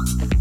Fuck